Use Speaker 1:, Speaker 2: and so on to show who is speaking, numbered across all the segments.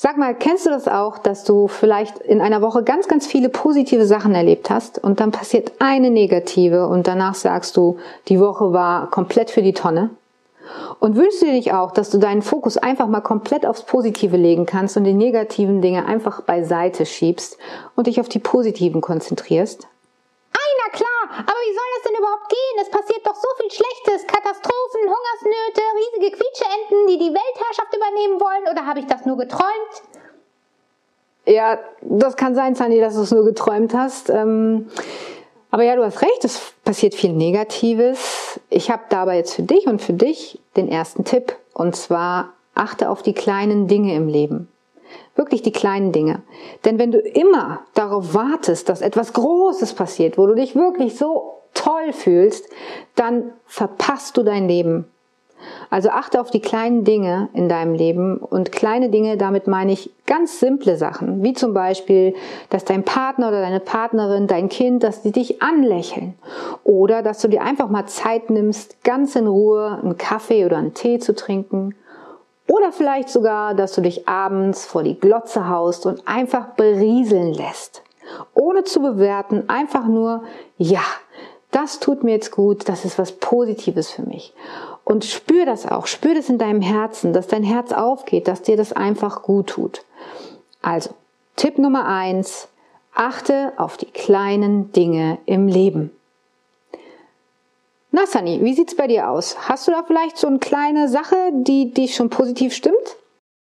Speaker 1: Sag mal, kennst du das auch, dass du vielleicht in einer Woche ganz, ganz viele positive Sachen erlebt hast und dann passiert eine negative und danach sagst du, die Woche war komplett für die Tonne? Und wünschst du dir nicht auch, dass du deinen Fokus einfach mal komplett aufs Positive legen kannst und die negativen Dinge einfach beiseite schiebst und dich auf die positiven konzentrierst?
Speaker 2: Na klar, aber wie soll das denn überhaupt gehen? Es passiert doch so viel Schlechtes. Katastrophen, Hungersnöte, riesige Quietscheenten, die die Weltherrschaft übernehmen wollen. Oder habe ich das nur geträumt?
Speaker 1: Ja, das kann sein, Sandy, dass du es nur geträumt hast. Ähm, aber ja, du hast recht, es passiert viel Negatives. Ich habe dabei jetzt für dich und für dich den ersten Tipp. Und zwar achte auf die kleinen Dinge im Leben. Wirklich die kleinen Dinge. Denn wenn du immer darauf wartest, dass etwas Großes passiert, wo du dich wirklich so toll fühlst, dann verpasst du dein Leben. Also achte auf die kleinen Dinge in deinem Leben und kleine Dinge, damit meine ich ganz simple Sachen, wie zum Beispiel, dass dein Partner oder deine Partnerin, dein Kind, dass die dich anlächeln oder dass du dir einfach mal Zeit nimmst, ganz in Ruhe einen Kaffee oder einen Tee zu trinken oder vielleicht sogar, dass du dich abends vor die Glotze haust und einfach berieseln lässt. Ohne zu bewerten, einfach nur, ja, das tut mir jetzt gut, das ist was Positives für mich. Und spür das auch, spür das in deinem Herzen, dass dein Herz aufgeht, dass dir das einfach gut tut. Also, Tipp Nummer eins, achte auf die kleinen Dinge im Leben. Na, Sunny, wie sieht's bei dir aus? Hast du da vielleicht so eine kleine Sache, die dich schon positiv stimmt?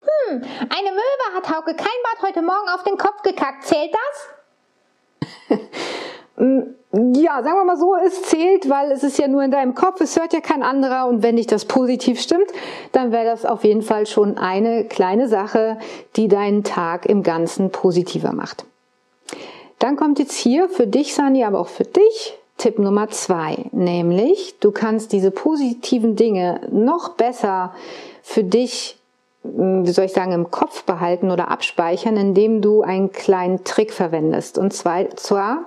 Speaker 2: Hm, eine Möwe hat Hauke Keinbart heute Morgen auf den Kopf gekackt. Zählt das?
Speaker 1: ja, sagen wir mal so, es zählt, weil es ist ja nur in deinem Kopf, es hört ja kein anderer und wenn dich das positiv stimmt, dann wäre das auf jeden Fall schon eine kleine Sache, die deinen Tag im Ganzen positiver macht. Dann kommt jetzt hier für dich, Sani, aber auch für dich Tipp Nummer zwei, nämlich du kannst diese positiven Dinge noch besser für dich, hm, wie soll ich sagen, im Kopf behalten oder abspeichern, indem du einen kleinen Trick verwendest. Und zwar, zwar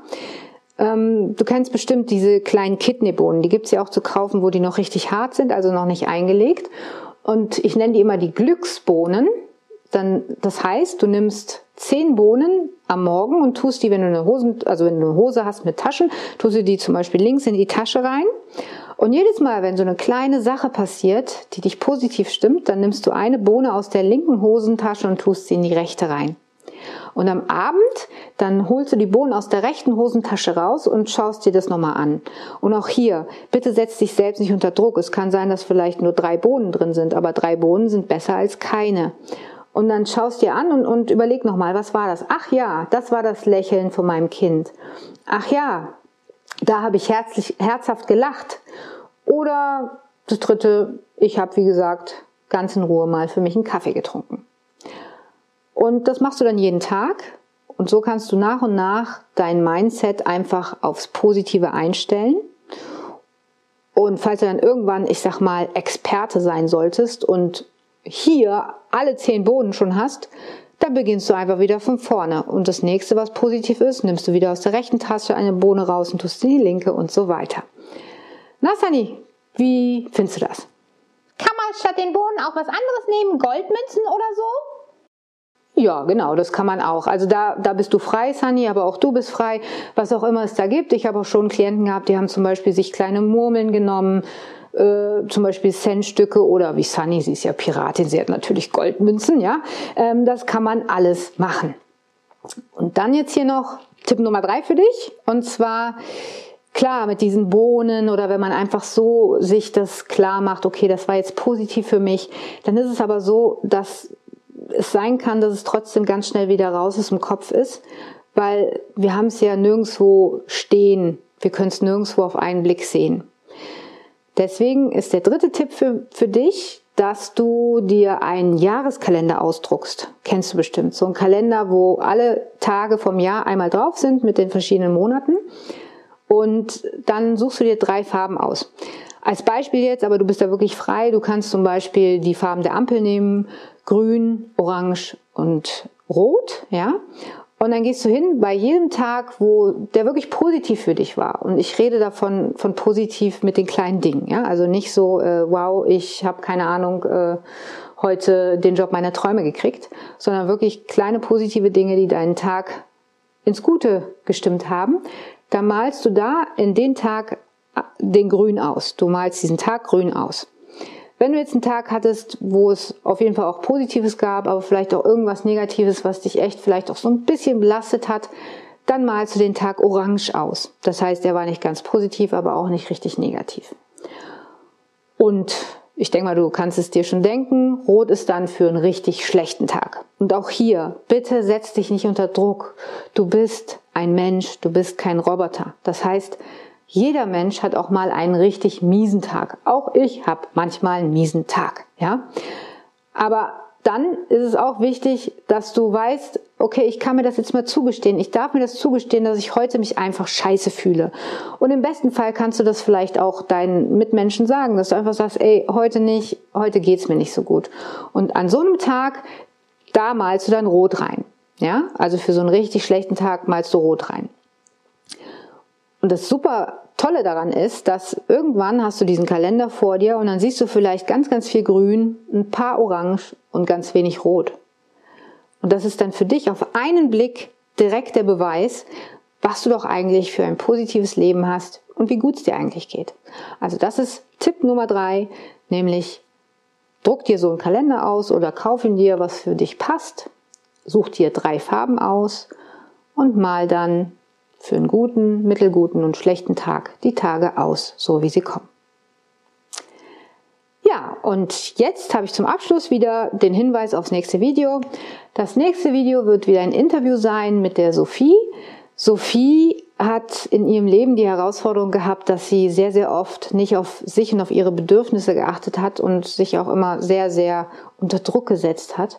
Speaker 1: ähm, du kennst bestimmt diese kleinen Kidneybohnen, die gibt's ja auch zu kaufen, wo die noch richtig hart sind, also noch nicht eingelegt. Und ich nenne die immer die Glücksbohnen. Dann, das heißt, du nimmst zehn Bohnen am Morgen und tust die, wenn du eine Hose, also wenn du eine Hose hast mit Taschen, tust du die zum Beispiel links in die Tasche rein. Und jedes Mal, wenn so eine kleine Sache passiert, die dich positiv stimmt, dann nimmst du eine Bohne aus der linken Hosentasche und tust sie in die rechte rein. Und am Abend, dann holst du die Bohnen aus der rechten Hosentasche raus und schaust dir das nochmal an. Und auch hier, bitte setz dich selbst nicht unter Druck. Es kann sein, dass vielleicht nur drei Bohnen drin sind, aber drei Bohnen sind besser als keine. Und dann schaust dir an und, und überleg nochmal, was war das? Ach ja, das war das Lächeln von meinem Kind. Ach ja, da habe ich herzlich, herzhaft gelacht. Oder das dritte, ich habe, wie gesagt, ganz in Ruhe mal für mich einen Kaffee getrunken. Und das machst du dann jeden Tag. Und so kannst du nach und nach dein Mindset einfach aufs Positive einstellen. Und falls du dann irgendwann, ich sag mal, Experte sein solltest und hier alle zehn Boden schon hast, dann beginnst du einfach wieder von vorne. Und das nächste, was positiv ist, nimmst du wieder aus der rechten Tasche eine Bohne raus und tust die linke und so weiter. Na, Sunny, wie findest du das?
Speaker 2: Kann man statt den Bohnen auch was anderes nehmen? Goldmünzen oder so?
Speaker 1: Ja, genau, das kann man auch. Also da, da bist du frei, Sunny, aber auch du bist frei, was auch immer es da gibt. Ich habe auch schon Klienten gehabt, die haben zum Beispiel sich kleine Murmeln genommen, äh, zum Beispiel Centstücke oder wie Sunny, sie ist ja Piratin, sie hat natürlich Goldmünzen, ja. Ähm, das kann man alles machen. Und dann jetzt hier noch Tipp Nummer drei für dich. Und zwar, klar, mit diesen Bohnen oder wenn man einfach so sich das klar macht, okay, das war jetzt positiv für mich, dann ist es aber so, dass es sein kann, dass es trotzdem ganz schnell wieder raus aus dem Kopf ist, weil wir haben es ja nirgendwo stehen. Wir können es nirgendwo auf einen Blick sehen. Deswegen ist der dritte Tipp für, für dich, dass du dir einen Jahreskalender ausdruckst. Kennst du bestimmt. So ein Kalender, wo alle Tage vom Jahr einmal drauf sind mit den verschiedenen Monaten. Und dann suchst du dir drei Farben aus. Als Beispiel jetzt, aber du bist da wirklich frei. Du kannst zum Beispiel die Farben der Ampel nehmen. Grün, Orange und rot, ja. Und dann gehst du hin bei jedem Tag, wo der wirklich positiv für dich war. Und ich rede davon von positiv mit den kleinen Dingen, ja. Also nicht so, äh, wow, ich habe keine Ahnung, äh, heute den Job meiner Träume gekriegt, sondern wirklich kleine positive Dinge, die deinen Tag ins Gute gestimmt haben. Da malst du da in den Tag den Grün aus. Du malst diesen Tag grün aus. Wenn du jetzt einen Tag hattest, wo es auf jeden Fall auch Positives gab, aber vielleicht auch irgendwas Negatives, was dich echt vielleicht auch so ein bisschen belastet hat, dann malst du den Tag orange aus. Das heißt, er war nicht ganz positiv, aber auch nicht richtig negativ. Und ich denke mal, du kannst es dir schon denken, rot ist dann für einen richtig schlechten Tag. Und auch hier, bitte setz dich nicht unter Druck. Du bist ein Mensch, du bist kein Roboter. Das heißt, jeder Mensch hat auch mal einen richtig miesen Tag. Auch ich habe manchmal einen miesen Tag, ja. Aber dann ist es auch wichtig, dass du weißt, okay, ich kann mir das jetzt mal zugestehen. Ich darf mir das zugestehen, dass ich heute mich einfach scheiße fühle. Und im besten Fall kannst du das vielleicht auch deinen Mitmenschen sagen, dass du einfach sagst, ey, heute nicht, heute geht's mir nicht so gut. Und an so einem Tag, da malst du dann rot rein. Ja, also für so einen richtig schlechten Tag malst du rot rein. Und das super Tolle daran ist, dass irgendwann hast du diesen Kalender vor dir und dann siehst du vielleicht ganz, ganz viel Grün, ein paar Orange und ganz wenig Rot. Und das ist dann für dich auf einen Blick direkt der Beweis, was du doch eigentlich für ein positives Leben hast und wie gut es dir eigentlich geht. Also das ist Tipp Nummer drei, nämlich druck dir so einen Kalender aus oder kauf ihn dir, was für dich passt, such dir drei Farben aus und mal dann für einen guten, mittelguten und schlechten Tag die Tage aus, so wie sie kommen. Ja, und jetzt habe ich zum Abschluss wieder den Hinweis aufs nächste Video. Das nächste Video wird wieder ein Interview sein mit der Sophie. Sophie hat in ihrem Leben die Herausforderung gehabt, dass sie sehr, sehr oft nicht auf sich und auf ihre Bedürfnisse geachtet hat und sich auch immer sehr, sehr unter Druck gesetzt hat.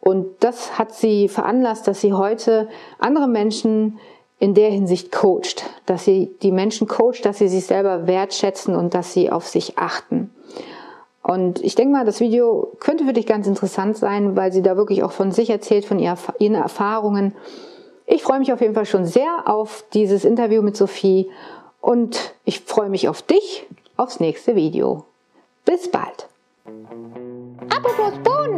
Speaker 1: Und das hat sie veranlasst, dass sie heute andere Menschen in der Hinsicht coacht, dass sie die Menschen coacht, dass sie sich selber wertschätzen und dass sie auf sich achten. Und ich denke mal, das Video könnte für dich ganz interessant sein, weil sie da wirklich auch von sich erzählt, von ihren Erfahrungen. Ich freue mich auf jeden Fall schon sehr auf dieses Interview mit Sophie und ich freue mich auf dich, aufs nächste Video. Bis bald!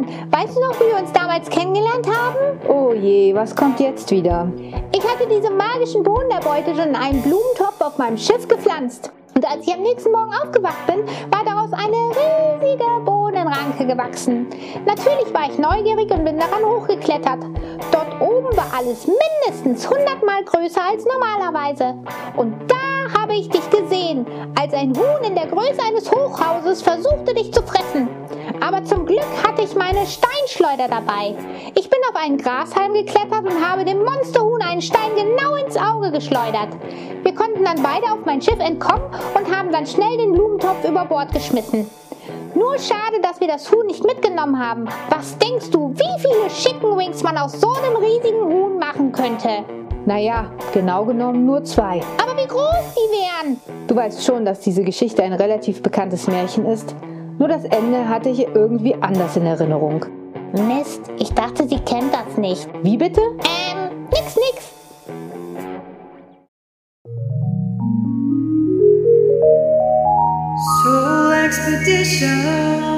Speaker 2: Bohnen, weißt du noch, wie wir uns damals kennengelernt haben?
Speaker 1: Oh je, was kommt jetzt wieder?
Speaker 2: Ich hatte diese magischen Bohnenerbeutel schon in einen Blumentopf auf meinem Schiff gepflanzt. Und als ich am nächsten Morgen aufgewacht bin, war daraus eine riesige Bohnenranke gewachsen. Natürlich war ich neugierig und bin daran hochgeklettert. Dort oben war alles mindestens 100 Mal größer als normalerweise. Und da habe ich dich gesehen, als ein Huhn in der Größe eines Hochhauses versuchte dich zu fressen. Aber zum Glück hatte ich meine Steinschleuder dabei. Ich bin auf einen Grashalm geklettert und habe dem Monsterhuhn einen Stein genau ins Auge geschleudert. Wir konnten dann beide auf mein Schiff entkommen und haben dann schnell den Blumentopf über Bord geschmissen. Nur schade, dass wir das Huhn nicht mitgenommen haben. Was denkst du, wie viele Chicken Wings man aus so einem riesigen Huhn machen könnte?
Speaker 1: Naja, genau genommen nur zwei.
Speaker 2: Aber wie groß die wären?
Speaker 1: Du weißt schon, dass diese Geschichte ein relativ bekanntes Märchen ist. Nur das Ende hatte ich irgendwie anders in Erinnerung.
Speaker 2: Mist, ich dachte, sie kennt das nicht.
Speaker 1: Wie bitte?
Speaker 2: Ähm, nix, nix.
Speaker 3: Soul Expedition.